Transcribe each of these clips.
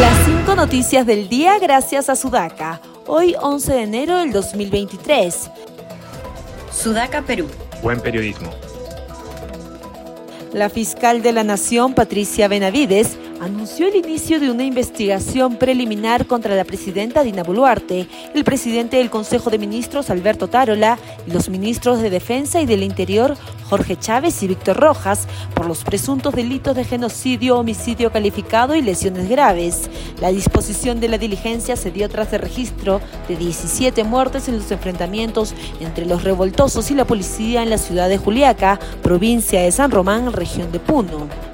Las cinco noticias del día gracias a Sudaca. Hoy 11 de enero del 2023. Sudaca, Perú. Buen periodismo. La fiscal de la Nación, Patricia Benavides, anunció el inicio de una investigación preliminar contra la presidenta Dina Boluarte, el presidente del Consejo de Ministros Alberto Tarola y los ministros de Defensa y del Interior Jorge Chávez y Víctor Rojas por los presuntos delitos de genocidio, homicidio calificado y lesiones graves. La disposición de la diligencia se dio tras el registro de 17 muertes en los enfrentamientos entre los revoltosos y la policía en la ciudad de Juliaca, provincia de San Román, región de Puno.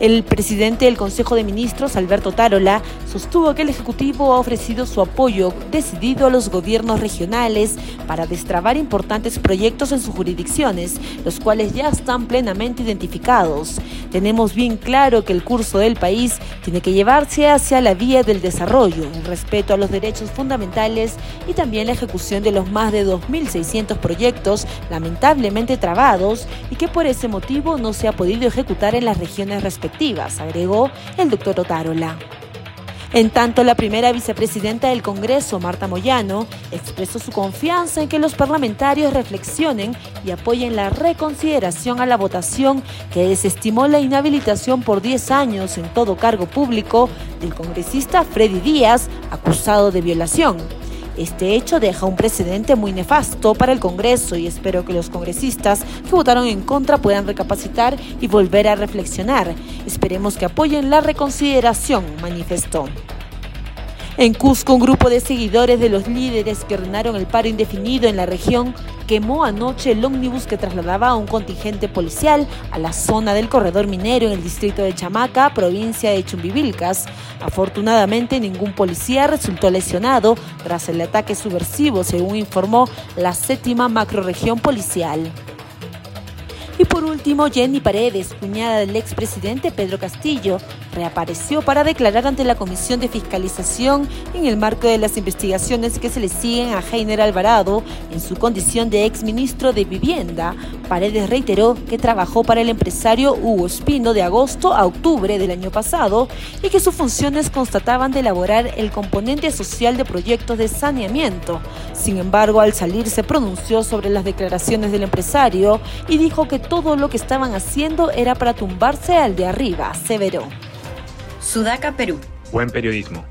El presidente del Consejo de Ministros, Alberto Tarola, sostuvo que el Ejecutivo ha ofrecido su apoyo decidido a los gobiernos regionales para destrabar importantes proyectos en sus jurisdicciones, los cuales ya están plenamente identificados. Tenemos bien claro que el curso del país tiene que llevarse hacia la vía del desarrollo, el respeto a los derechos fundamentales y también la ejecución de los más de 2.600 proyectos lamentablemente trabados y que por ese motivo no se ha podido ejecutar en las regiones respectivas agregó el doctor Otárola. En tanto, la primera vicepresidenta del Congreso, Marta Moyano, expresó su confianza en que los parlamentarios reflexionen y apoyen la reconsideración a la votación que desestimó la inhabilitación por 10 años en todo cargo público del congresista Freddy Díaz, acusado de violación. Este hecho deja un precedente muy nefasto para el Congreso y espero que los congresistas que votaron en contra puedan recapacitar y volver a reflexionar. Esperemos que apoyen la reconsideración, manifestó. En Cusco, un grupo de seguidores de los líderes que ordenaron el paro indefinido en la región quemó anoche el ómnibus que trasladaba a un contingente policial a la zona del corredor minero en el distrito de Chamaca, provincia de Chumbivilcas. Afortunadamente, ningún policía resultó lesionado tras el ataque subversivo, según informó la séptima macroregión policial. Por último, Jenny Paredes, cuñada del expresidente Pedro Castillo, reapareció para declarar ante la Comisión de Fiscalización en el marco de las investigaciones que se le siguen a Heiner Alvarado en su condición de exministro de Vivienda. Paredes reiteró que trabajó para el empresario Hugo Espino de agosto a octubre del año pasado y que sus funciones constataban de elaborar el componente social de proyectos de saneamiento. Sin embargo, al salir se pronunció sobre las declaraciones del empresario y dijo que todo lo que estaban haciendo era para tumbarse al de arriba, severó. Sudaca, Perú. Buen periodismo.